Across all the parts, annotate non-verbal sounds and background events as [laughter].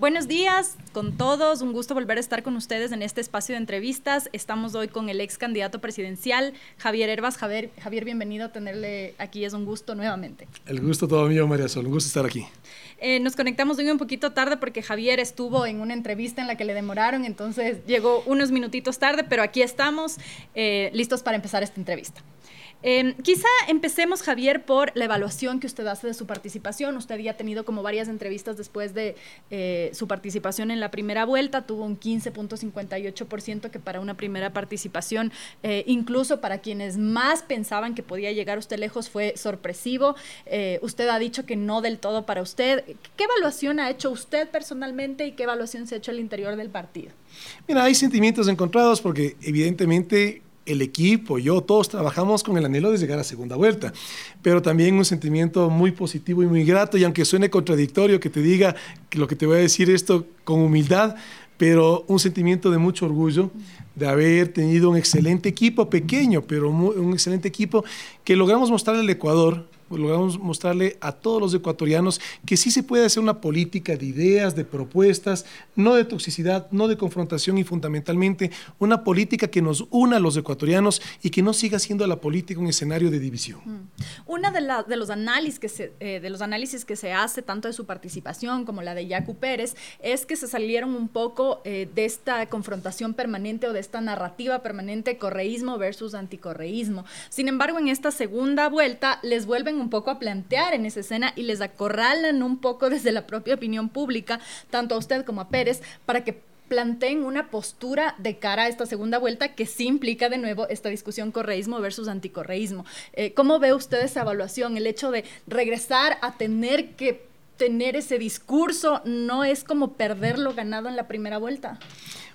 Buenos días con todos, un gusto volver a estar con ustedes en este espacio de entrevistas. Estamos hoy con el ex candidato presidencial, Javier Herbas. Javier, Javier, bienvenido a tenerle aquí, es un gusto nuevamente. El gusto todo mío, María Sol, un gusto estar aquí. Eh, nos conectamos hoy un poquito tarde porque Javier estuvo en una entrevista en la que le demoraron, entonces llegó unos minutitos tarde, pero aquí estamos eh, listos para empezar esta entrevista. Em, quizá empecemos, Javier, por la evaluación que usted hace de su participación. Usted ya ha tenido como varias entrevistas después de eh, su participación en la primera vuelta, tuvo un 15.58% que para una primera participación, eh, incluso para quienes más pensaban que podía llegar usted lejos, fue sorpresivo. Eh, usted ha dicho que no del todo para usted. ¿Qué evaluación ha hecho usted personalmente y qué evaluación se ha hecho al interior del partido? Mira, hay sentimientos encontrados porque evidentemente el equipo, yo, todos trabajamos con el anhelo de llegar a segunda vuelta, pero también un sentimiento muy positivo y muy grato, y aunque suene contradictorio que te diga que lo que te voy a decir esto con humildad, pero un sentimiento de mucho orgullo de haber tenido un excelente equipo, pequeño, pero un excelente equipo que logramos mostrar al Ecuador pues, logramos mostrarle a todos los ecuatorianos que sí se puede hacer una política de ideas, de propuestas, no de toxicidad, no de confrontación y fundamentalmente una política que nos una a los ecuatorianos y que no siga siendo la política un escenario de división. Mm. Una de, de, los análisis que se, eh, de los análisis que se hace, tanto de su participación como la de Yacu Pérez, es que se salieron un poco eh, de esta confrontación permanente o de esta narrativa permanente correísmo versus anticorreísmo. Sin embargo, en esta segunda vuelta les vuelven un poco a plantear en esa escena y les acorralan un poco [laughs] desde la propia opinión pública, tanto a usted como a Pérez, para que planteen una postura de cara a esta segunda vuelta que sí implica de nuevo esta discusión correísmo versus anticorreísmo. Eh, ¿Cómo ve usted esa evaluación? El hecho de regresar a tener que tener ese discurso no es como perder lo ganado en la primera vuelta.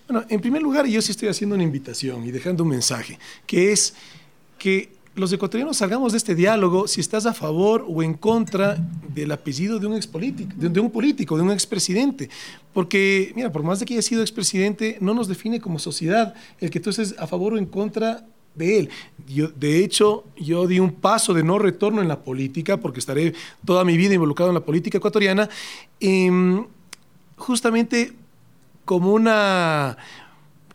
Bueno, en primer lugar, yo sí estoy haciendo una invitación y dejando un mensaje, que es que los ecuatorianos salgamos de este diálogo si estás a favor o en contra del apellido de un expolítico, de, de un político, de un expresidente. Porque, mira, por más de que haya sido expresidente, no nos define como sociedad el que tú estés a favor o en contra de él. Yo, de hecho, yo di un paso de no retorno en la política, porque estaré toda mi vida involucrado en la política ecuatoriana, em, justamente como una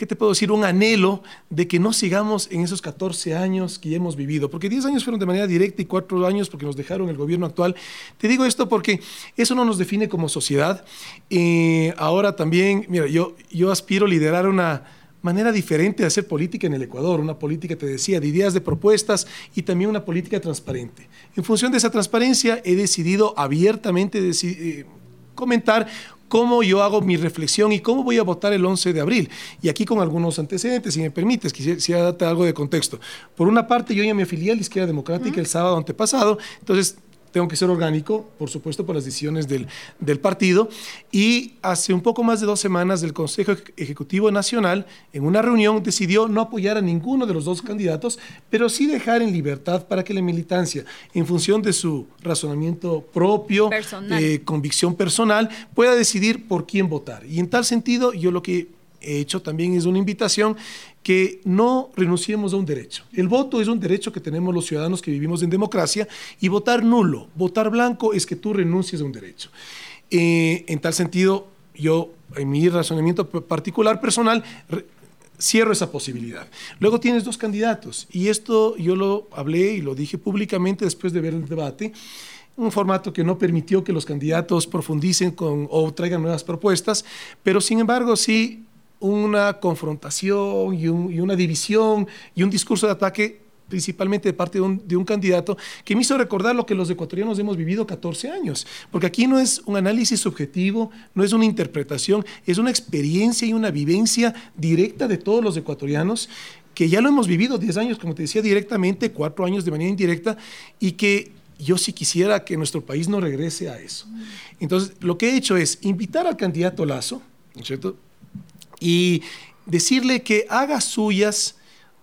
¿qué te puedo decir? Un anhelo de que no sigamos en esos 14 años que ya hemos vivido, porque 10 años fueron de manera directa y 4 años porque nos dejaron el gobierno actual. Te digo esto porque eso no nos define como sociedad. Eh, ahora también, mira, yo, yo aspiro a liderar una manera diferente de hacer política en el Ecuador, una política, te decía, de ideas, de propuestas y también una política transparente. En función de esa transparencia, he decidido abiertamente eh, comentar cómo yo hago mi reflexión y cómo voy a votar el 11 de abril. Y aquí con algunos antecedentes, si me permites, quisiera darte algo de contexto. Por una parte, yo ya me afilié a la Izquierda Democrática el sábado antepasado, entonces tengo que ser orgánico, por supuesto, por las decisiones del, del, partido. Y hace un poco más de dos semanas el Consejo Ejecutivo Nacional, en una reunión, decidió no apoyar a ninguno de los dos candidatos, pero sí dejar en libertad para que la militancia, en función de su razonamiento propio, eh, convicción personal, pueda decidir por quién votar. Y en tal sentido, yo lo que hecho también es una invitación que no renunciemos a un derecho. El voto es un derecho que tenemos los ciudadanos que vivimos en democracia y votar nulo, votar blanco es que tú renuncies a un derecho. Eh, en tal sentido, yo, en mi razonamiento particular, personal, cierro esa posibilidad. Luego tienes dos candidatos y esto yo lo hablé y lo dije públicamente después de ver el debate un formato que no permitió que los candidatos profundicen con, o traigan nuevas propuestas, pero sin embargo sí una confrontación y, una división y un discurso de ataque principalmente de parte de un, candidato, que me hizo recordar lo que los ecuatorianos hemos vivido 14 años, porque aquí no es un análisis subjetivo, no es una interpretación, es una experiencia y una vivencia directa de todos los ecuatorianos, que ya lo hemos vivido 10 años, como te decía, directamente, 4 años de manera indirecta, y que yo sí quisiera que nuestro país no regrese a eso. Entonces, lo que he hecho es invitar al candidato Lazo, ¿no es cierto? Y decirle que haga suyas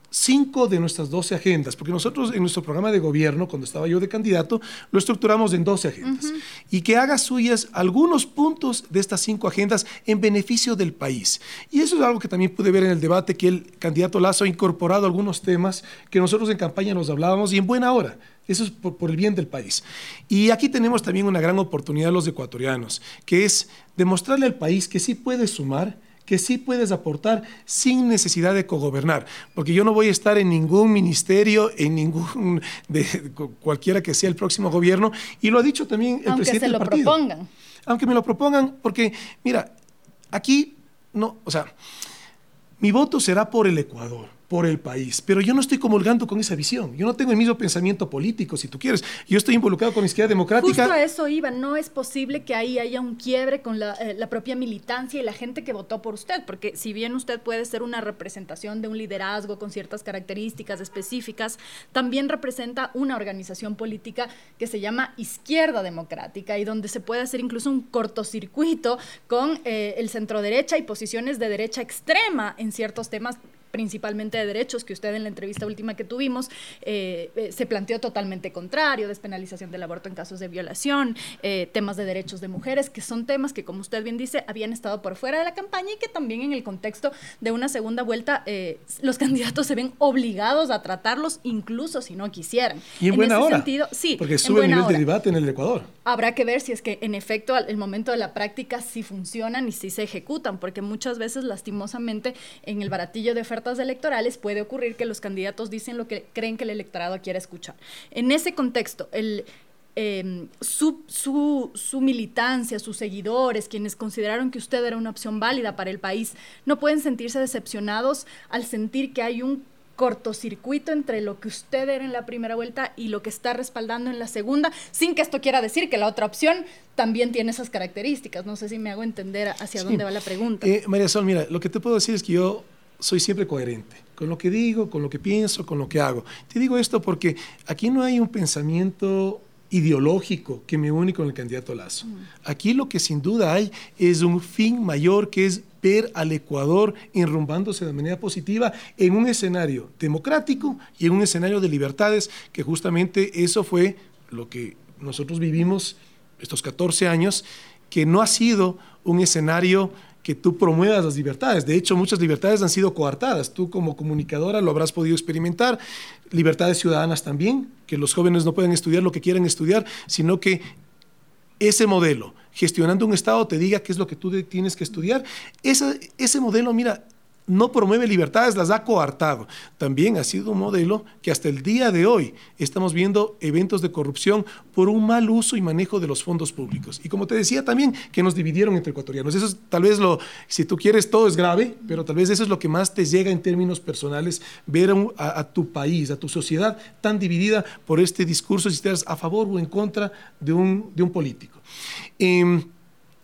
cinco de nuestras doce agendas, porque nosotros en nuestro programa de gobierno, cuando estaba yo de candidato, lo estructuramos en doce agendas, y que haga suyas algunos puntos de estas cinco agendas en beneficio del país. Y eso es algo que también pude ver en el debate, que el candidato Lazo ha incorporado algunos temas que nosotros en campaña nos hablábamos y en buena hora Eso es por, el bien del país. Y aquí tenemos también una gran oportunidad los ecuatorianos, que es demostrarle al país que sí puede sumar, que sí puedes aportar sin necesidad de cogobernar, porque yo no voy a estar en ningún ministerio, en ningún, [laughs] de, cualquiera que sea el próximo gobierno, y lo ha dicho también el presidente se lo propongan. Aunque me lo propongan, porque, mira, aquí, no, o sea, mi voto será por el Ecuador por el país. Pero yo no estoy comulgando con esa visión. Yo no tengo el mismo pensamiento político, si tú quieres. Yo estoy involucrado con la izquierda democrática. Justo a eso iba. No es posible que ahí haya un quiebre con la, eh, la, propia militancia y la gente que votó por usted, porque si bien usted puede ser una representación de un liderazgo con ciertas características específicas, también representa una organización política que se llama Izquierda Democrática y donde se puede hacer incluso un cortocircuito con eh, el centro derecha y posiciones de derecha extrema en ciertos temas principalmente de derechos, que usted en la entrevista última que tuvimos eh, eh, se planteó totalmente contrario, despenalización del aborto en casos de violación, eh, temas de derechos de mujeres, que son temas que, como usted bien dice, habían estado por fuera de la campaña y que también en el contexto de una segunda vuelta los candidatos se ven obligados a tratarlos, incluso si no quisieran. Y en, buena hora. Sentido, sí, porque sube el nivel de debate en el Ecuador. Habrá que ver si es que en efecto al el momento de la práctica sí funcionan y sí se ejecutan, porque muchas veces lastimosamente en el baratillo de oferta electorales puede ocurrir que los candidatos dicen lo que creen que el electorado quiere escuchar. En ese contexto, el, em, su, su, militancia, sus seguidores, quienes consideraron que usted era una opción válida para el país, no pueden sentirse decepcionados al sentir que hay un cortocircuito entre lo que usted era en la primera vuelta y lo que está respaldando en la segunda, sin que esto quiera decir que la otra opción también tiene esas características. No sé si me hago entender hacia dónde va la pregunta. Eh, María Sol, mira, lo que te puedo decir es que yo soy siempre coherente con lo que digo, con lo que pienso, con lo que hago. Te digo esto porque aquí no hay un pensamiento ideológico que me une con el candidato Lazo. Mm. Aquí lo que sin duda hay es un fin mayor que es ver al Ecuador enrumbándose de manera positiva en un escenario democrático y en un escenario de libertades, que justamente eso fue lo que nosotros vivimos estos 14 años, que no ha sido un escenario que tú promuevas las libertades. De hecho, muchas libertades han sido coartadas. Tú como comunicadora lo habrás podido experimentar. Libertades ciudadanas también, que los jóvenes no pueden estudiar lo que quieren estudiar, sino que ese modelo, gestionando un Estado, te diga qué es lo que tú tienes que estudiar. ese modelo, mira, no promueve libertades, las ha coartado. También ha sido un modelo que hasta el día de hoy estamos viendo eventos de corrupción por un mal uso y manejo de los fondos públicos. Y como te decía también, que nos dividieron entre ecuatorianos. Eso es tal vez lo, si tú quieres, todo es grave, pero tal vez eso es lo que más te llega en términos personales, ver a, tu país, a tu sociedad tan dividida por este discurso, si estás a favor o en contra de un, de un político. Em,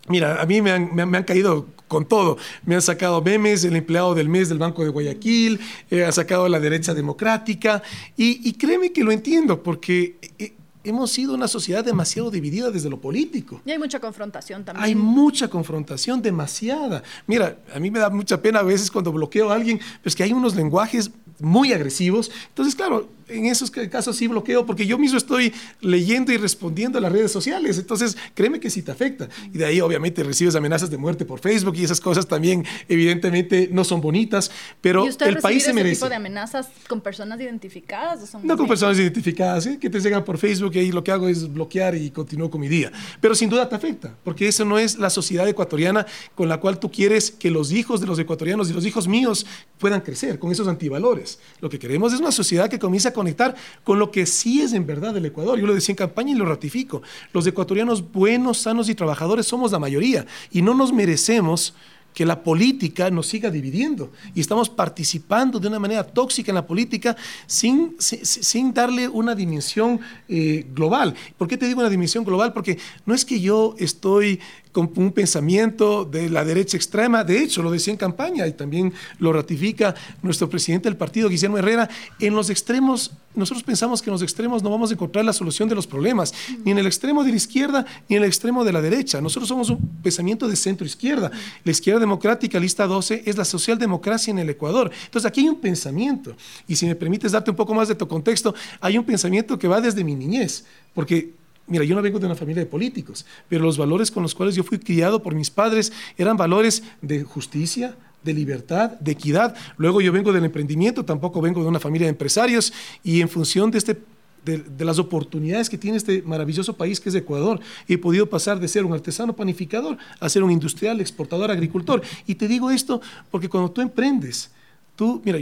Mira, a mí me me, han, caído con todo. Me han sacado memes, el empleado del mes del Banco de Guayaquil, eh, ha sacado la derecha democrática, y, y, créeme que lo entiendo, porque eh, hemos sido una sociedad demasiado dividida desde lo político. Y hay mucha confrontación también. Hay mucha confrontación, demasiada. Mira, a mí me da mucha pena a veces cuando bloqueo a alguien, pues que hay unos lenguajes muy agresivos. Entonces, claro, en esos casos sí bloqueo porque yo mismo estoy leyendo y respondiendo a las redes sociales. Entonces, créeme que sí te afecta. Y de ahí, obviamente, recibes amenazas de muerte por Facebook y esas cosas también, evidentemente, no son bonitas. Pero el país se merece. tipo de amenazas con personas identificadas? no con personas identificadas, ¿eh? que te llegan por Facebook y ahí lo que hago es bloquear y continúo con mi día. Pero sin duda te afecta, porque eso no es la sociedad ecuatoriana con la cual tú quieres que los hijos de los ecuatorianos y los hijos míos puedan crecer con esos antivalores. Lo que queremos es una sociedad que comience a conectar con lo que sí es en verdad el Ecuador. Yo lo decía en campaña y lo ratifico. Los ecuatorianos buenos, sanos y trabajadores somos la mayoría y no nos merecemos que la política nos siga dividiendo y estamos participando de una manera tóxica en la política sin, sin, darle una dimensión eh, global. ¿Por qué te digo una dimensión global? Porque no es que yo estoy con un pensamiento de la derecha extrema. De hecho, lo decía en campaña y también lo ratifica nuestro presidente del partido, Guillermo Herrera. En los extremos, nosotros pensamos que en los extremos no vamos a encontrar la solución de los problemas, ni en el extremo de la izquierda ni en el extremo de la derecha. Nosotros somos un pensamiento de centro-izquierda. La izquierda democrática, lista 12, es la socialdemocracia en el Ecuador. Entonces, aquí hay un pensamiento. Y si me permites darte un poco más de tu contexto, hay un pensamiento que va desde mi niñez, porque Mira, yo no vengo de una familia de políticos, pero los valores con los cuales yo fui criado por mis padres eran valores de justicia, de libertad, de equidad. Luego yo vengo del emprendimiento, tampoco vengo de una familia de empresarios y en función de este de, las oportunidades que tiene este maravilloso país que es Ecuador. He podido pasar de ser un artesano panificador a ser un industrial, exportador, agricultor. Y te digo esto porque cuando tú emprendes, Tú, mira,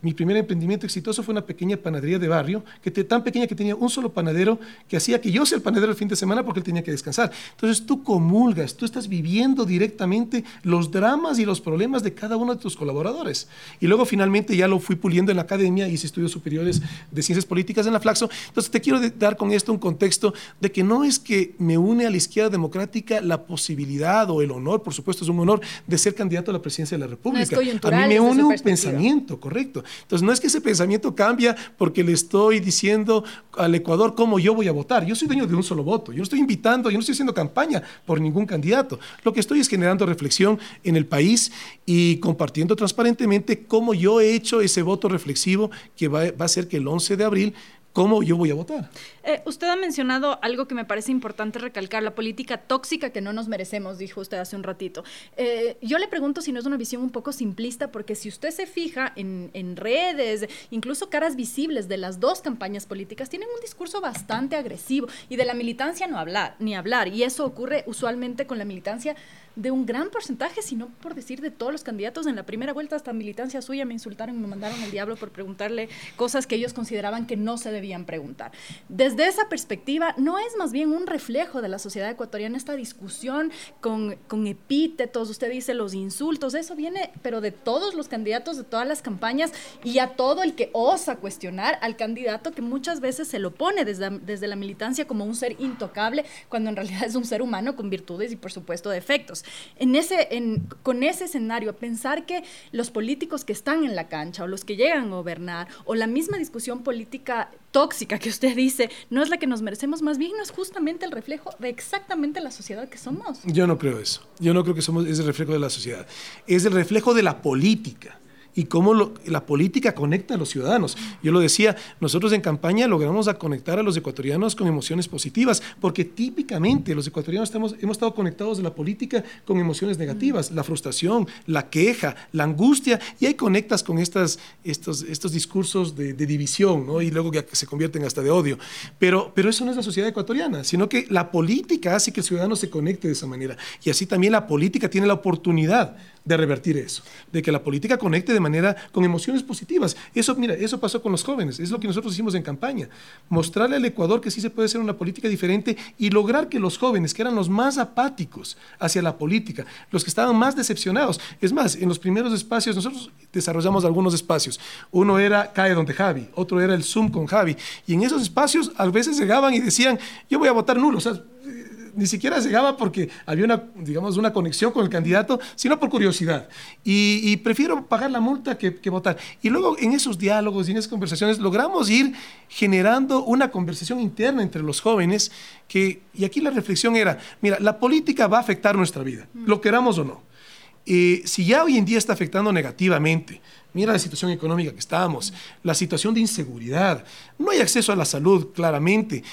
mi primer emprendimiento exitoso fue una pequeña panadería de barrio, que te, tan pequeña que tenía un solo panadero, que hacía que yo sea el panadero el fin de semana porque él tenía que descansar. Entonces tú comulgas, tú estás viviendo directamente los dramas y los problemas de cada uno de tus colaboradores. Y luego finalmente ya lo fui puliendo en la academia, hice estudios superiores de ciencias políticas en la Flaxo. Entonces te quiero dar con esto un contexto de que no es que me une a la izquierda democrática la posibilidad o el honor, por supuesto es un honor, de ser candidato a la presidencia de la República. a mí me une un pensamiento correcto. Entonces, no es que ese pensamiento cambia porque le estoy diciendo al Ecuador cómo yo voy a votar. Yo soy dueño de un solo voto. Yo no estoy invitando, yo no estoy haciendo campaña por ningún candidato. Lo que estoy es generando reflexión en el país y compartiendo transparentemente cómo yo he hecho ese voto reflexivo que va, a ser que el 11 de abril cómo yo voy a votar. Eh, usted ha mencionado algo que me parece importante recalcar, la política tóxica que no nos merecemos, dijo usted hace un ratito. Eh, yo le pregunto si no es una visión un poco simplista, porque si usted se fija en, en, redes, incluso caras visibles de las dos campañas políticas, tienen un discurso bastante agresivo y de la militancia no hablar, ni hablar. Y eso ocurre usualmente con la militancia de un gran porcentaje, si no por decir de todos los candidatos. En la primera vuelta, hasta militancia suya me insultaron, me mandaron al diablo por preguntarle cosas que ellos consideraban que no se debían preguntar. Desde esa perspectiva, ¿no es más bien un reflejo de la sociedad ecuatoriana esta discusión con, con epítetos? Usted dice los insultos, eso viene, pero de todos los candidatos, de todas las campañas y a todo el que osa cuestionar al candidato que muchas veces se lo pone desde, desde la militancia como un ser intocable, cuando en realidad es un ser humano con virtudes y por supuesto defectos. En ese, con ese escenario, pensar que los políticos que están en la cancha o los que llegan a gobernar o la misma discusión política tóxica que usted dice no es la que nos merecemos, más bien no es justamente el reflejo de exactamente la sociedad que somos. Yo no creo eso. Yo no creo que somos ese reflejo de la sociedad. Es el reflejo de la política y cómo la política conecta a los ciudadanos. Yo lo decía, nosotros en campaña logramos a conectar a los ecuatorianos con emociones positivas, porque típicamente los ecuatorianos hemos estado conectados de la política con emociones negativas, la frustración, la queja, la angustia, y ahí conectas con estas, estos, estos discursos de, división, ¿no? y luego que se convierten hasta de odio. Pero, pero eso no es la sociedad ecuatoriana, sino que la política hace que el ciudadano se conecte de esa manera, y así también la política tiene la oportunidad de revertir eso, de que la política conecte de manera con emociones positivas. Eso, mira, eso pasó con los jóvenes, es lo que nosotros hicimos en campaña, mostrarle al Ecuador que sí se puede hacer una política diferente y lograr que los jóvenes, que eran los más apáticos hacia la política, los que estaban más decepcionados, es más, en los primeros espacios nosotros desarrollamos algunos espacios. Uno era Cae donde Javi, otro era el Zoom con Javi, y en esos espacios a veces llegaban y decían, yo voy a votar nulo, o sea, ni siquiera llegaba porque había una, digamos, una conexión con el candidato, sino por curiosidad. Y, prefiero pagar la multa que, que, votar. Y luego en esos diálogos y en esas conversaciones logramos ir generando una conversación interna entre los jóvenes que, y aquí la reflexión era, mira, la política va a afectar nuestra vida, lo queramos o no. Eh, si ya hoy en día está afectando negativamente Mira la situación económica que estamos, la situación de inseguridad. No hay acceso a la salud, claramente.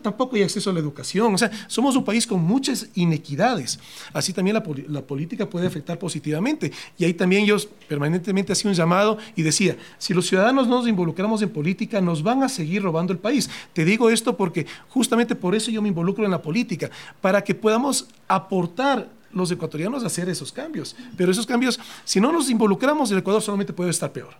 Tampoco hay acceso a la educación. O sea, somos un país con muchas inequidades. Así también la, la política puede afectar positivamente. Y ahí también yo permanentemente hacía un llamado y decía, si los ciudadanos no nos involucramos en política, nos van a seguir robando el país. Te digo esto porque justamente por eso yo me involucro en la política, para que podamos aportar los ecuatorianos a hacer esos cambios. Pero esos cambios, si no nos involucramos, el Ecuador solamente puede estar peor.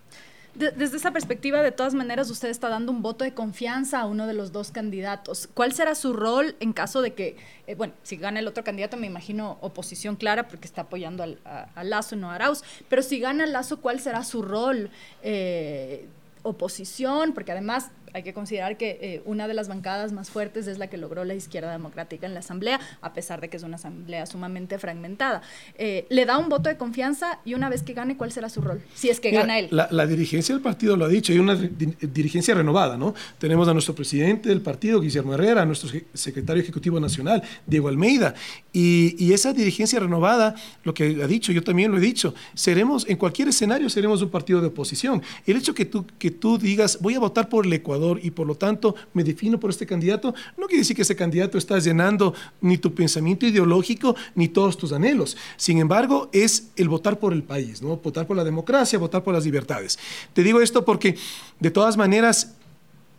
desde esa perspectiva, de todas maneras, usted está dando un voto de confianza a uno de los dos candidatos. ¿Cuál será su rol en caso de que, eh, bueno, si gana el otro candidato, me imagino oposición clara porque está apoyando al, a, Lazo, no a Arauz, pero si gana Lazo, ¿cuál será su rol? Eh, oposición, porque además hay que considerar que eh, una de las bancadas más fuertes es la que logró la izquierda democrática en la Asamblea, a pesar de que es una Asamblea sumamente fragmentada. Eh, le da un voto de confianza y una vez que gane, ¿cuál será su rol? Si es que gana él. La, dirigencia del partido lo ha dicho, hay una dirigencia renovada, ¿no? Tenemos a nuestro presidente del partido, Guillermo Herrera, a nuestro secretario ejecutivo nacional, Diego Almeida, y, y esa dirigencia renovada, lo que ha dicho, yo también lo he dicho, seremos, en cualquier escenario, seremos un partido de oposición. El hecho que tú, que tú digas, voy a votar por el Ecuador, y por lo tanto me defino por este candidato, no quiere decir que ese candidato está llenando ni tu pensamiento ideológico ni todos tus anhelos. Sin embargo, es el votar por el país, ¿no? votar por la democracia, votar por las libertades. Te digo esto porque de todas maneras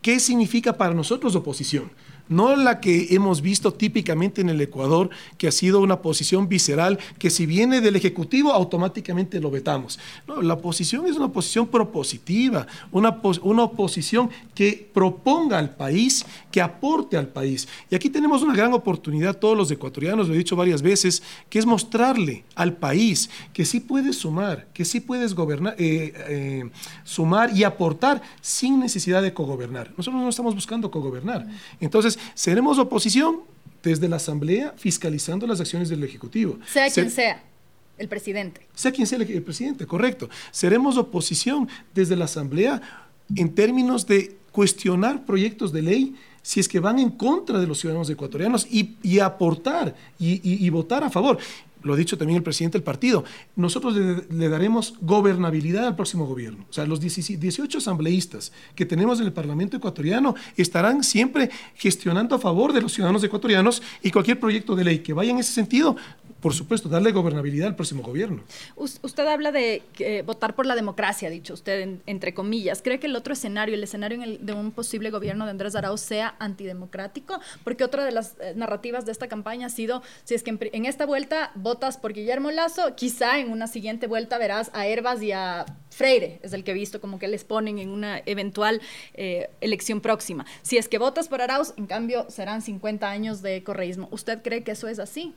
¿Qué significa para nosotros oposición? No la que hemos visto típicamente en el Ecuador, que ha sido una posición visceral, que si viene del Ejecutivo automáticamente lo vetamos. No, la oposición es una posición propositiva, una, una oposición que proponga al país, que aporte al país. Y aquí tenemos una gran oportunidad, todos los ecuatorianos, lo he dicho varias veces, que es mostrarle al país que sí puedes sumar, que sí puedes gobernar, eh, eh, sumar y aportar sin necesidad de cogobernar. Nosotros no estamos buscando cogobernar. Entonces, seremos oposición desde la Asamblea fiscalizando las acciones del Ejecutivo. Sea quien sea. El presidente. Sea quien sea el, presidente, correcto. Seremos oposición desde la Asamblea en términos de cuestionar proyectos de ley si es que van en contra de los ciudadanos ecuatorianos y, aportar y, votar a favor lo ha dicho también el presidente del partido, nosotros le, daremos gobernabilidad al próximo gobierno. O sea, los 18 asambleístas que tenemos en el Parlamento ecuatoriano estarán siempre gestionando a favor de los ciudadanos ecuatorianos y cualquier proyecto de ley que vaya en ese sentido por supuesto, darle gobernabilidad al próximo gobierno. usted habla de votar por la democracia, dicho usted, entre comillas. ¿Cree que el otro escenario, el escenario de un posible gobierno de Andrés Arauz sea antidemocrático? Porque otra de las eh, narrativas de esta campaña ha sido, si es que en, esta vuelta votas por Guillermo Lazo, quizá en una siguiente vuelta verás a Herbas y a Freire, es el que he visto como que les ponen en una eventual eh, elección próxima. Si es que votas por Arauz, en cambio serán 50 años de correísmo. ¿Usted cree que eso es así?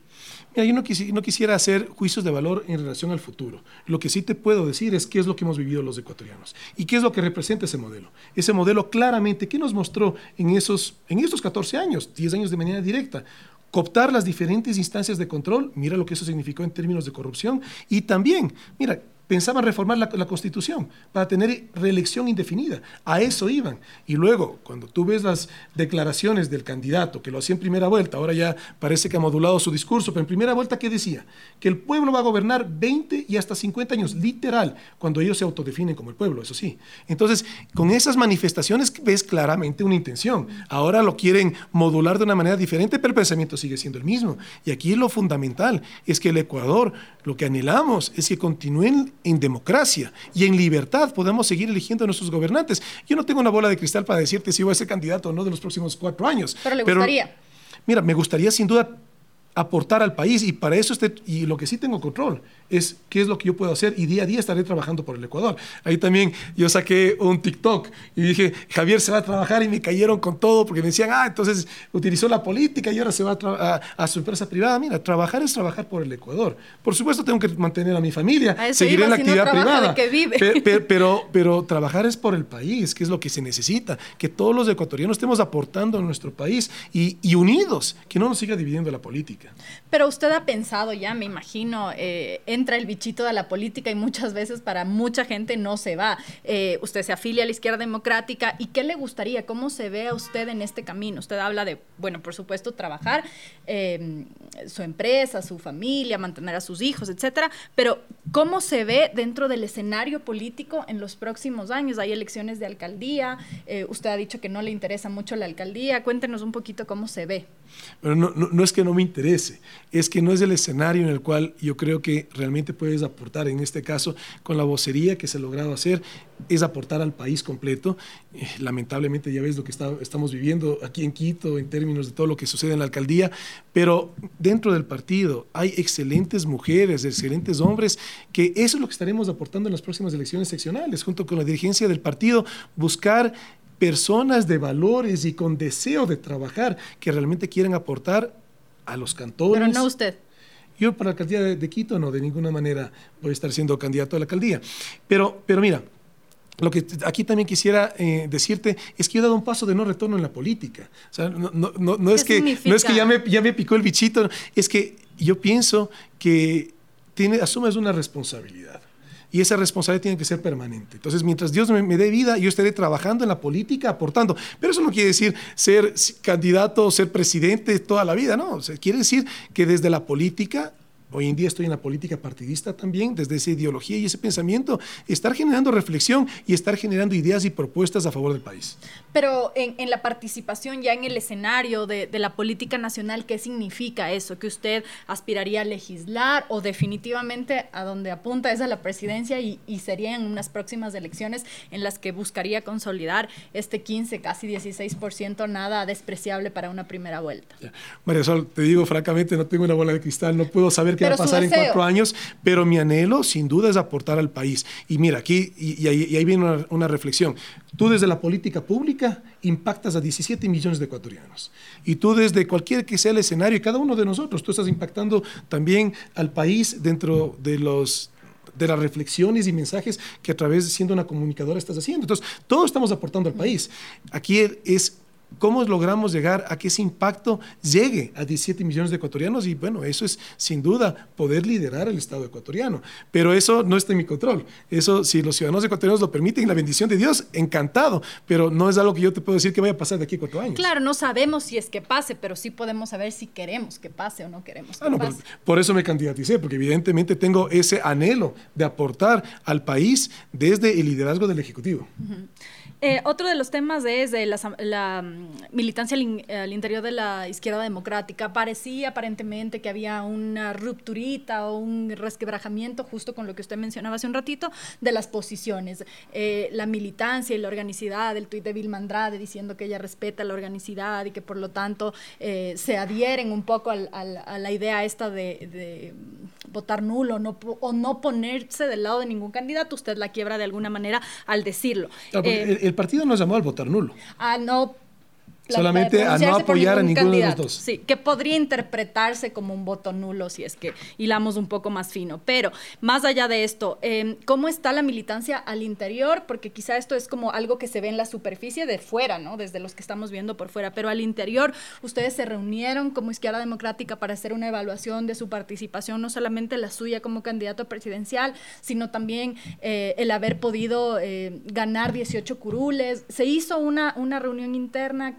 Mira, yo no quisiera hacer juicios de valor en relación al futuro. Lo que sí te puedo decir es qué es lo que hemos vivido los ecuatorianos y qué es lo que representa ese modelo. Ese modelo claramente, ¿qué nos mostró en esos, en estos 14 años, 10 años de manera directa? cooptar las diferentes instancias de control, mira lo que eso significó en términos de corrupción, y también, mira, pensaban reformar la, constitución para tener reelección indefinida. A eso iban. Y luego, cuando tú ves las declaraciones del candidato, que lo hacía en primera vuelta, ahora ya parece que ha modulado su discurso, pero en primera vuelta, ¿qué decía? Que el pueblo va a gobernar 20 y hasta 50 años, literal, cuando ellos se autodefinen como el pueblo, eso sí. Entonces, con esas manifestaciones ves claramente una intención. Ahora lo quieren modular de una manera diferente, pero el pensamiento sigue siendo el mismo. Y aquí lo fundamental es que el Ecuador, lo que anhelamos es que continúen en democracia y en libertad podemos seguir eligiendo a nuestros gobernantes. Yo no tengo una bola de cristal para decirte si voy a ser candidato o no de los próximos cuatro años. Pero le gustaría. mira, me gustaría sin duda aportar al país y para eso este, y lo que sí tengo control es qué es lo que yo puedo hacer y día a día estaré trabajando por el Ecuador. Ahí también yo saqué un TikTok y dije, Javier se va a trabajar y me cayeron con todo porque me decían, ah, entonces utilizó la política y ahora se va a, su empresa privada. Mira, trabajar es trabajar por el Ecuador. Por supuesto tengo que mantener a mi familia, seguir en la actividad privada. [laughs] Pero, pero, trabajar es por el país, que es lo que se necesita, que todos los ecuatorianos estemos aportando a nuestro país y, y unidos, que no nos siga dividiendo la política. Pero usted ha pensado ya, me imagino, eh, entra el bichito de la política y muchas veces para mucha gente no se va. Eh, usted se afilia a la izquierda democrática y ¿qué le gustaría? ¿Cómo se ve a usted en este camino? Usted habla de, bueno, por supuesto, trabajar, eh, su empresa, su familia, mantener a sus hijos, etcétera, pero ¿cómo se ve dentro del escenario político en los próximos años? Hay elecciones de alcaldía, eh, usted ha dicho que no le interesa mucho la alcaldía, cuéntenos un poquito cómo se ve. Pero no, no, es que no me interese, es que no es el escenario en el cual yo creo que realmente puedes aportar. En este caso, con la vocería que se ha logrado hacer, es aportar al país completo. Eh, lamentablemente ya ves lo que estamos viviendo aquí en Quito en términos de todo lo que sucede en la alcaldía, pero dentro del partido hay excelentes mujeres, excelentes hombres, que eso es lo que estaremos aportando en las próximas elecciones seccionales, junto con la dirigencia del partido, buscar personas de valores y con deseo de trabajar que realmente quieren aportar a los cantores. Pero no usted. Yo para la alcaldía de, Quito no, de ninguna manera voy a estar siendo candidato a la alcaldía. Pero, pero mira, lo que aquí también quisiera eh, decirte es que yo he dado un paso de no retorno en la política. O sea, no, no, no, es, que, no es que ya me, ya me picó el bichito, es que yo pienso que tiene, asumes una responsabilidad y esa responsabilidad tiene que ser permanente. Entonces, mientras Dios me, dé vida, yo estaré trabajando en la política, aportando. Pero eso no quiere decir ser candidato ser presidente toda la vida, no. quiere decir que desde la política hoy en día estoy en la política partidista también, desde esa ideología y ese pensamiento, estar generando reflexión y estar generando ideas y propuestas a favor del país. Pero en, en la participación ya en el escenario de, de, la política nacional, ¿qué significa eso? ¿Que usted aspiraría a legislar o definitivamente a donde apunta es a la presidencia y, y sería en unas próximas elecciones en las que buscaría consolidar este 15, casi 16%, nada despreciable para una primera vuelta? María Sol, te digo francamente, no tengo una bola de cristal, no puedo saber qué va a pasar en cuatro años, pero mi anhelo sin duda es aportar al país. Y mira, aquí, y, y, ahí, y ahí, viene una, una, reflexión. Tú desde la política pública impactas a 17 millones de ecuatorianos. Y tú desde cualquier que sea el escenario, y cada uno de nosotros, tú estás impactando también al país dentro de los de las reflexiones y mensajes que a través de siendo una comunicadora estás haciendo. Entonces, todos estamos aportando al país. Aquí es ¿Cómo logramos llegar a que ese impacto llegue a 17 millones de ecuatorianos? Y bueno, eso es sin duda poder liderar el Estado ecuatoriano. Pero eso no está en mi control. Eso, si los ciudadanos ecuatorianos lo permiten, la bendición de Dios, encantado. Pero no es algo que yo te puedo decir que vaya a pasar de aquí a cuatro años. Claro, no sabemos si es que pase, pero sí podemos saber si queremos que pase o no queremos que ah, no, pase. Por, por, eso me candidaticé, porque evidentemente tengo ese anhelo de aportar al país desde el liderazgo del Ejecutivo. Uh -huh. Eh, otro de los temas es de la, la militancia al, al, interior de la izquierda democrática. Parecía aparentemente que había una rupturita o un resquebrajamiento, justo con lo que usted mencionaba hace un ratito, de las posiciones. Eh, la militancia y la organicidad, el tuit de Vilma Andrade diciendo que ella respeta la organicidad y que por lo tanto eh, se adhieren un poco al, al, a la idea esta de, de votar nulo no, o no ponerse del lado de ningún candidato. Usted la quiebra de alguna manera al decirlo. El, el partido no llamó al votar nulo. Ah, no. Solamente a no apoyar a ninguno candidato. de los dos. Sí, que podría interpretarse como un voto nulo si es que hilamos un poco más fino. Pero más allá de esto, eh, ¿cómo está la militancia al interior? Porque quizá esto es como algo que se ve en la superficie de fuera, ¿no? Desde los que estamos viendo por fuera. Pero al interior, ustedes se reunieron como Izquierda Democrática para hacer una evaluación de su participación, no solamente la suya como candidato presidencial, sino también eh, el haber podido eh, ganar 18 curules. Se hizo una, una reunión interna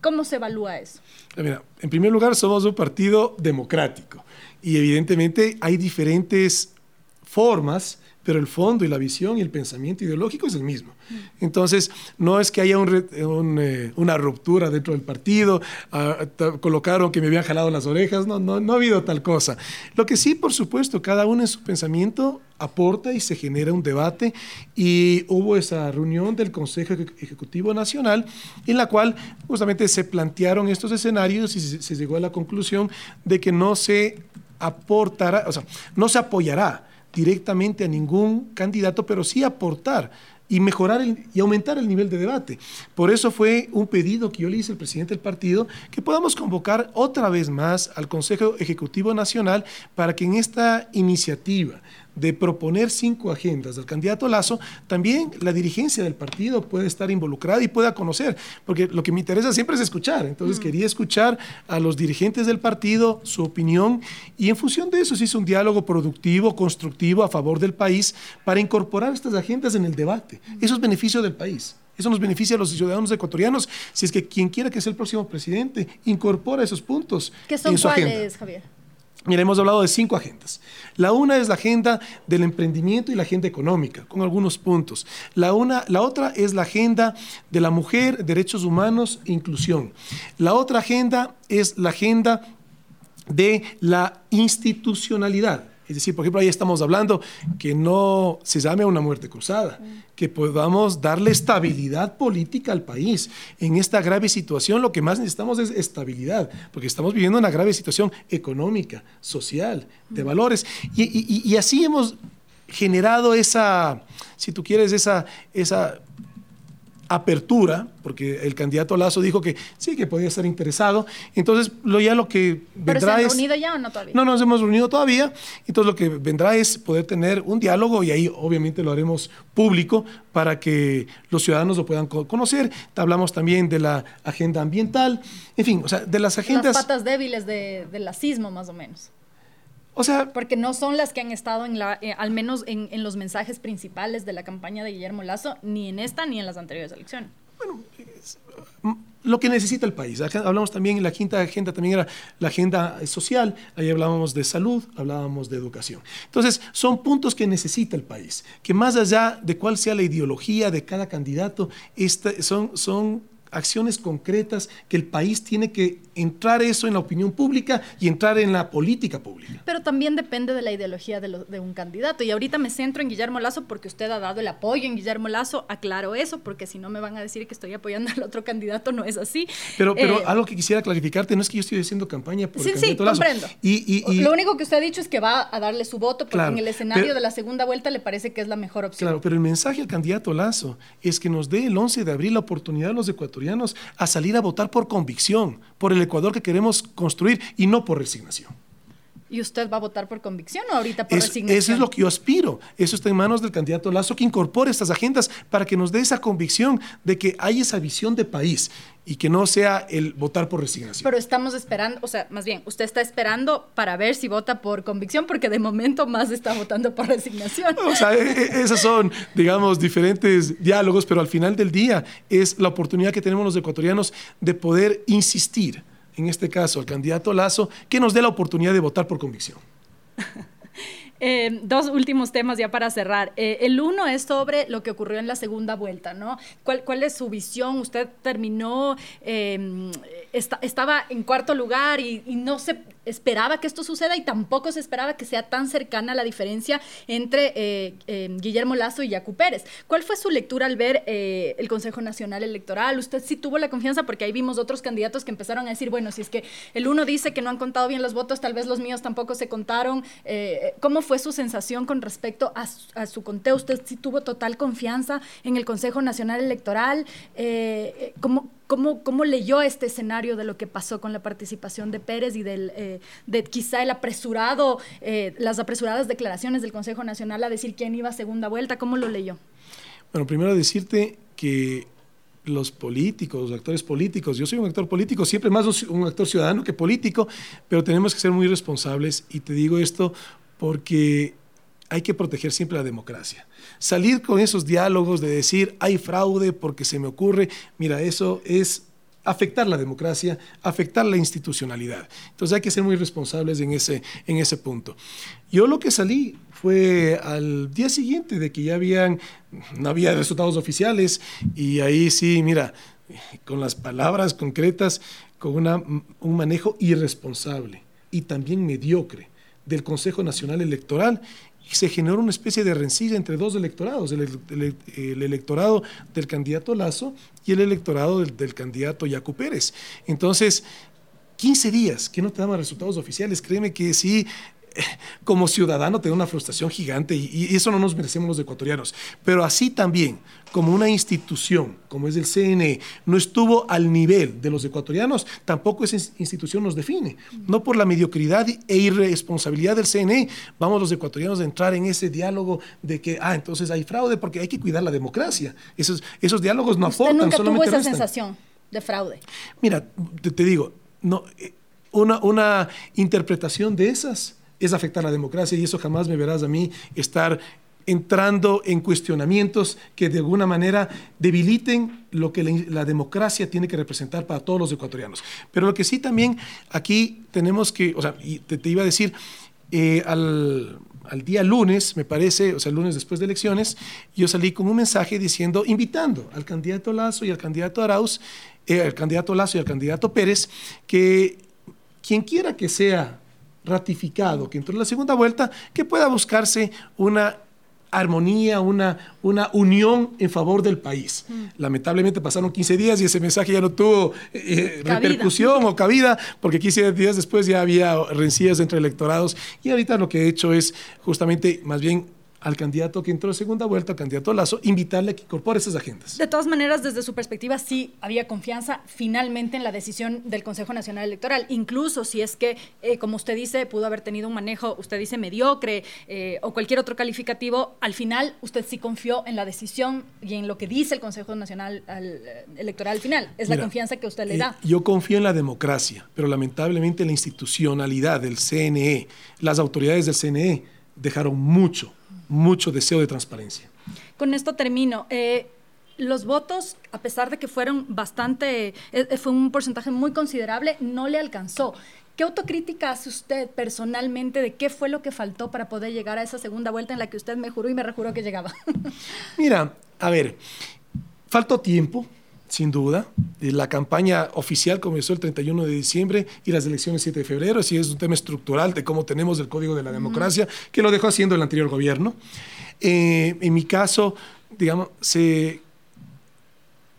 ¿Cómo se evalúa eso? Mira, en primer lugar, somos un partido democrático y evidentemente hay diferentes formas, pero el fondo y la visión y el pensamiento ideológico es el mismo. Entonces, no es que haya eh, una ruptura dentro del partido, uh, colocaron que me habían jalado las orejas, no, no, no ha habido tal cosa. Lo que sí, por supuesto, cada uno en su pensamiento aporta y se genera un debate y hubo esa reunión del Consejo Ejecutivo Nacional en la cual justamente se plantearon estos escenarios y se, se llegó a la conclusión de que no se aportará, o sea, no se apoyará directamente a ningún candidato, pero sí aportar y mejorar y aumentar el nivel de debate. Por eso fue un pedido que yo le hice al presidente del partido que podamos convocar otra vez más al Consejo Ejecutivo Nacional para que en esta iniciativa de proponer cinco agendas del candidato Lazo, también la dirigencia del partido puede estar involucrada y pueda conocer, porque lo que me interesa siempre es escuchar. Entonces mm. quería escuchar a los dirigentes del partido, su opinión, y en función de eso se hizo un diálogo productivo, constructivo, a favor del país, para incorporar estas agendas en el debate. Mm. Eso es beneficio del país. Eso nos beneficia a los ciudadanos ecuatorianos. Si es que quien quiera que sea el próximo presidente incorpora esos puntos. ¿Qué son en su cuáles, agenda. Javier? Mira, hemos hablado de cinco agendas. La una es la agenda del emprendimiento y la agenda económica, con algunos puntos. La, una, la otra es la agenda de la mujer, derechos humanos e inclusión. La otra agenda es la agenda de la institucionalidad. Es decir, por ejemplo, ahí estamos hablando que no se llame a una muerte cruzada, que podamos darle estabilidad política al país. En esta grave situación lo que más necesitamos es estabilidad, porque estamos viviendo una grave situación económica, social, de valores. Y, y, y así hemos generado esa, si tú quieres, esa, esa apertura, porque el candidato Lazo dijo que sí, que podía estar interesado. Entonces, lo, ya lo que vendrá ¿Pero se han es... reunido ya o no todavía? No nos hemos reunido todavía. Entonces, lo que vendrá es poder tener un diálogo y ahí obviamente lo haremos público para que los ciudadanos lo puedan conocer. Hablamos también de la agenda ambiental, en fin, o sea, de las agendas... Las patas débiles de, del lacismo, más o menos. O sea, porque no son las que han estado en la, eh, al menos en, en, los mensajes principales de la campaña de Guillermo Lazo, ni en esta ni en las anteriores elecciones. Bueno, lo que necesita el país. hablamos también, la quinta agenda también era la agenda social, ahí hablábamos de salud, hablábamos de educación. Entonces, son puntos que necesita el país, que más allá de cuál sea la ideología de cada candidato, son, son acciones concretas que el país tiene que entrar eso en la opinión pública y entrar en la política pública. Pero también depende de la ideología de, un candidato. Y ahorita me centro en Guillermo Lazo porque usted ha dado el apoyo en Guillermo Lazo. Aclaro eso porque si no me van a decir que estoy apoyando al otro candidato, no es así. Pero, pero eh, algo que quisiera clarificarte, no es que yo estoy haciendo campaña por sí, el candidato sí, comprendo. Y, Lo único que usted ha dicho es que va a darle su voto porque en el escenario de la segunda vuelta le parece que es la mejor opción. Claro, pero el mensaje al candidato Lazo es que nos dé el 11 de abril la oportunidad a los ecuatorianos a salir a votar por convicción, por el Ecuador que queremos construir y no por resignación. ¿Y usted va a votar por convicción o ahorita por resignación? Eso es lo que yo aspiro. Eso está en manos del candidato Lazo que incorpore estas agendas para que nos dé esa convicción de que hay esa visión de país y que no sea el votar por resignación. Pero estamos esperando, o sea, más bien, usted está esperando para ver si vota por convicción porque de momento más está votando por resignación. O sea, e, e, esos son, digamos, diferentes diálogos, pero al final del día es la oportunidad que tenemos los ecuatorianos de poder insistir en este caso al candidato Lazo, que nos dé la oportunidad de votar por convicción. [laughs] Eh, dos últimos temas ya para cerrar. Eh, el uno es sobre lo que ocurrió en la segunda vuelta, ¿no? ¿Cuál, cuál es su visión? Usted terminó, estaba en cuarto lugar y, no se esperaba que esto suceda y tampoco se esperaba que sea tan cercana la diferencia entre eh, em, Guillermo Lazo y Yacu Pérez. ¿Cuál fue su lectura al ver el Consejo Nacional Electoral? ¿Usted sí tuvo la confianza? Porque ahí vimos otros candidatos que empezaron a decir, bueno, si es que el uno dice que no han contado bien los votos, tal vez los míos tampoco se contaron. ¿Cómo fue su sensación con respecto a, su conteo? ¿Usted sí tuvo total confianza en el Consejo Nacional Electoral? Eh, eh ¿cómo, cómo, leyó este escenario de lo que pasó con la participación de Pérez y del, eh, de quizá el apresurado, eh, las apresuradas declaraciones del Consejo Nacional a decir quién iba a segunda vuelta? ¿Cómo lo leyó? Bueno, primero decirte que los políticos, los actores políticos. Yo soy un actor político, siempre más un actor ciudadano que político, pero tenemos que ser muy responsables y te digo esto porque hay que proteger siempre la democracia. Salir con esos diálogos de decir hay fraude porque se me ocurre, mira, eso es afectar la democracia, afectar la institucionalidad. Entonces hay que ser muy responsables en ese, en ese punto. Yo lo que salí fue al día siguiente de que ya habían, no había resultados oficiales y ahí sí, mira, con las palabras concretas, con una, un manejo irresponsable y también mediocre del Consejo Nacional Electoral se generó una especie de rencilla entre dos electorados, el, electorado del candidato Lazo y el electorado del, candidato Yacu Pérez. Entonces, 15 días que no te daban resultados oficiales, créeme que sí [laughs] como ciudadano te da una frustración gigante y, eso no nos merecemos los ecuatorianos. Pero así también, como una institución, como es el CNE, no estuvo al nivel de los ecuatorianos, tampoco esa institución nos define. No por la mediocridad e irresponsabilidad del CNE, vamos los ecuatorianos a entrar en ese diálogo de que, ah, entonces hay fraude porque hay que cuidar la democracia. Esos, esos diálogos no ¿Usted aportan. nunca tuvo esa sensación de fraude? Mira, te, digo, no, eh, una, una interpretación de esas es afectar la democracia y eso jamás me verás a mí estar entrando en cuestionamientos que de alguna manera debiliten lo que la, democracia tiene que representar para todos los ecuatorianos. Pero lo que sí también aquí tenemos que, o sea, te, iba a decir, eh, al, día lunes, me parece, o sea, el lunes después de elecciones, yo salí con un mensaje diciendo, invitando al candidato Lazo y al candidato Arauz, eh, al candidato Lazo y al candidato Pérez, que quien quiera que sea ratificado que entró en la segunda vuelta, que pueda buscarse una armonía, una, una unión en favor del país. Mm. Lamentablemente pasaron 15 días y ese mensaje ya no tuvo eh, repercusión o cabida, porque 15 días después ya había rencillas entre electorados y ahorita lo que he hecho es justamente más bien al candidato que entró en segunda vuelta, al candidato Lazo, invitarle a que incorpore esas agendas. De todas maneras, desde su perspectiva, sí había confianza finalmente en la decisión del Consejo Nacional Electoral, incluso si es que, eh, como usted dice, pudo haber tenido un manejo, usted dice mediocre eh, o cualquier otro calificativo, al final usted sí confió en la decisión y en lo que dice el Consejo Nacional eh, Electoral al final. Es la confianza que usted le da. yo confío en la democracia, pero lamentablemente la institucionalidad del CNE, las autoridades del CNE dejaron mucho mucho deseo de transparencia. Con esto termino. Eh, los votos, a pesar de que fueron bastante, eh, fue un porcentaje muy considerable, no le alcanzó. ¿Qué autocrítica hace usted personalmente de qué fue lo que faltó para poder llegar a esa segunda vuelta en la que usted me juró y me rejuró que llegaba? [laughs] Mira, a ver, faltó tiempo, sin duda. La campaña oficial comenzó el 31 de diciembre y las elecciones 7 de febrero, así es un tema estructural de cómo tenemos el Código de la Democracia, que lo dejó haciendo el anterior gobierno. Eh, en mi caso, digamos, se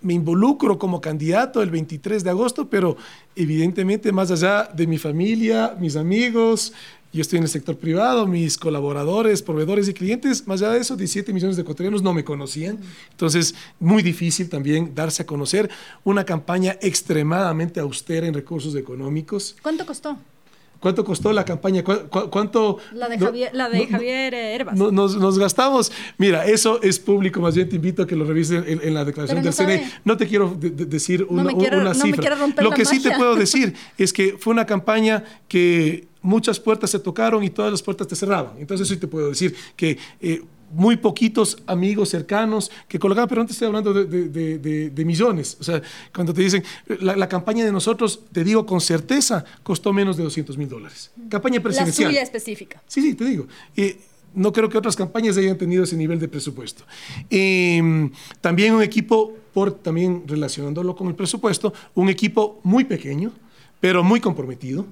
me involucro como candidato el 23 de agosto, pero evidentemente más allá de mi familia, mis amigos, yo estoy en el sector privado, mis colaboradores, proveedores y clientes, más allá de eso, 17 millones de ecuatorianos no me conocían. Entonces, muy difícil también darse a conocer una campaña extremadamente austera en recursos económicos. ¿Cuánto costó? ¿Cuánto costó la campaña? ¿Cuánto? La de Javier, la de Javier Herbas. nos, nos, gastamos. Mira, eso es público. Más bien te invito a que lo revises en, la declaración del CNE. No te quiero decir una, no quiero, una cifra. No lo que sí te puedo [laughs] decir es que fue una campaña que muchas puertas se tocaron y todas las puertas te cerraban. Entonces sí te puedo decir que eh, muy poquitos amigos cercanos que colocaban, pero antes estoy hablando de, millones. O sea, cuando te dicen, la, campaña de nosotros, te digo con certeza, costó menos de 200 mil dólares. Campaña presidencial. La suya específica. Sí, sí, te digo. Eh, no creo que otras campañas hayan tenido ese nivel de presupuesto. Em, también un equipo, por también relacionándolo con el presupuesto, un equipo muy pequeño, pero muy comprometido.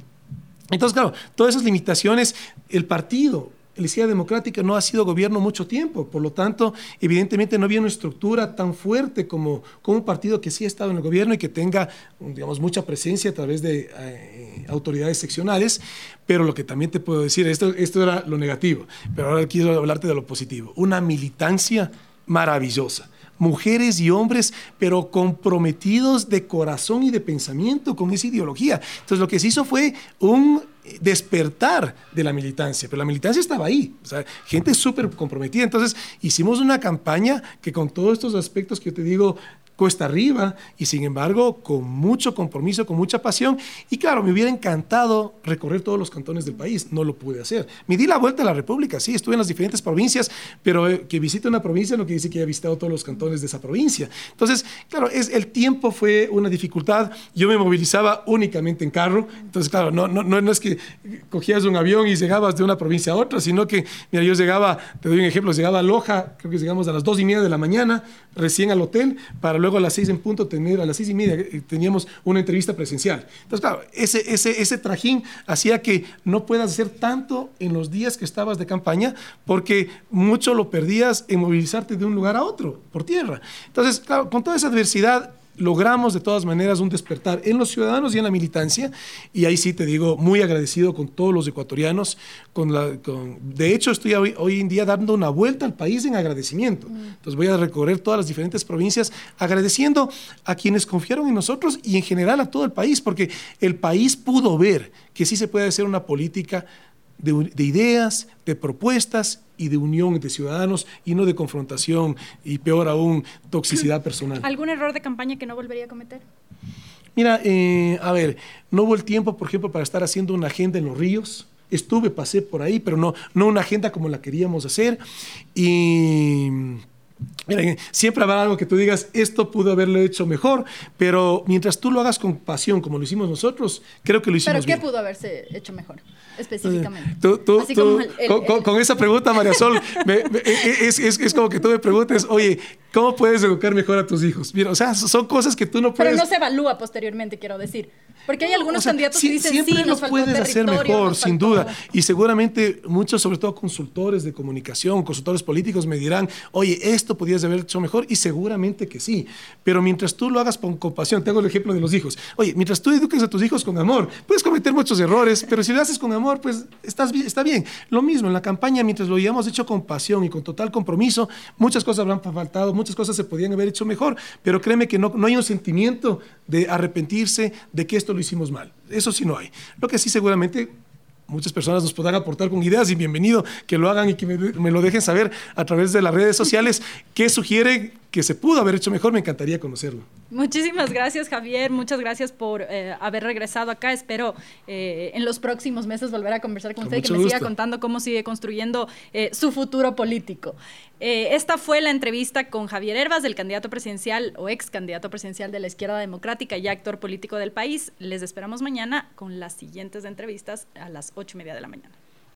Entonces, claro, todas esas limitaciones, el partido Elección Democrática no ha sido gobierno mucho tiempo, por lo tanto, evidentemente no había una estructura tan fuerte como, como un partido que sí ha estado en el gobierno y que tenga, digamos, mucha presencia a través de eh, autoridades seccionales, pero lo que también te puedo decir, esto, esto era lo negativo, pero ahora quiero hablarte de lo positivo, una militancia maravillosa mujeres y hombres, pero comprometidos de corazón y de pensamiento con esa ideología. Entonces lo que se hizo fue un despertar de la militancia, pero la militancia estaba ahí, o sea, gente súper comprometida. Entonces hicimos una campaña que con todos estos aspectos que yo te digo, cuesta arriba y sin embargo con mucho compromiso, con mucha pasión. Y claro, me hubiera encantado recorrer todos los cantones del país, no lo pude hacer. Me di la vuelta a la República, sí, estuve en las diferentes provincias, pero eh, que visite una provincia no quiere decir que haya visitado todos los cantones de esa provincia. Entonces, claro, es, el tiempo fue una dificultad. Yo me movilizaba únicamente en carro, entonces, claro, no, no, no es que cogías un avión y llegabas de una provincia a otra, sino que, mira, yo llegaba, te doy un ejemplo, llegaba a Loja, creo que llegamos a las dos y media de la mañana, recién al hotel, para luego luego a las seis en punto, tener, a las seis y media eh, teníamos una entrevista presencial. Entonces, claro, ese, ese, ese trajín hacía que no puedas hacer tanto en los días que estabas de campaña, porque mucho lo perdías en movilizarte de un lugar a otro, por tierra. Entonces, claro, con toda esa adversidad, logramos de todas maneras un despertar en los ciudadanos y en la militancia, y ahí sí te digo, muy agradecido con todos los ecuatorianos. Con la, con, de hecho, estoy hoy, hoy, en día dando una vuelta al país en agradecimiento. Mm. Entonces voy a recorrer todas las diferentes provincias agradeciendo a quienes confiaron en nosotros y en general a todo el país, porque el país pudo ver que sí se puede hacer una política de, ideas, de propuestas y de unión de ciudadanos y no de confrontación y peor aún, toxicidad personal. ¿Algún error de campaña que no volvería a cometer? Mira, eh, a ver, no hubo el tiempo, por ejemplo, para estar haciendo una agenda en los ríos. Estuve, pasé por ahí, pero no, no una agenda como la queríamos hacer. Y Mira, siempre habrá algo que tú digas, esto pudo haberlo hecho mejor, pero mientras tú lo hagas con pasión, como lo hicimos nosotros, creo que lo hicimos bien. ¿Pero qué pudo haberse hecho mejor, específicamente? con, esa pregunta, María Sol, [laughs] es, es, como que tú me preguntes, oye, ¿cómo puedes educar mejor a tus hijos? Mira, o sea, son cosas que tú no puedes... Pero no se evalúa posteriormente, quiero decir. Porque hay algunos candidatos que dicen, siempre sí, nos lo puedes hacer mejor, sin duda. Y seguramente muchos, sobre todo consultores de comunicación, consultores políticos, me dirán, oye, esto podías haber hecho mejor, y seguramente que sí. Pero mientras tú lo hagas con compasión, tengo el ejemplo de los hijos. Oye, mientras tú eduques a tus hijos con amor, puedes cometer muchos errores, pero si lo haces con amor, pues estás está bien. Lo mismo en la campaña, mientras lo hayamos hecho con pasión y con total compromiso, muchas cosas habrán faltado, muchas cosas se podían haber hecho mejor, pero créeme que no, no hay un sentimiento de arrepentirse de que esto lo hicimos mal. Eso sí no hay. Lo que sí seguramente muchas personas nos podrán aportar con ideas y bienvenido que lo hagan y que me, lo dejen saber a través de las redes sociales qué sugieren que se pudo haber hecho mejor. Me encantaría conocerlo. Muchísimas gracias, Javier. Muchas gracias por eh, haber regresado acá. Espero eh, en los próximos meses volver a conversar con, usted y que me siga contando cómo sigue construyendo eh, su futuro político. esta fue la entrevista con Javier Herbas, del candidato presidencial o ex candidato presidencial de la izquierda democrática y actor político del país. Les esperamos mañana con las siguientes entrevistas a las ocho y media de la mañana.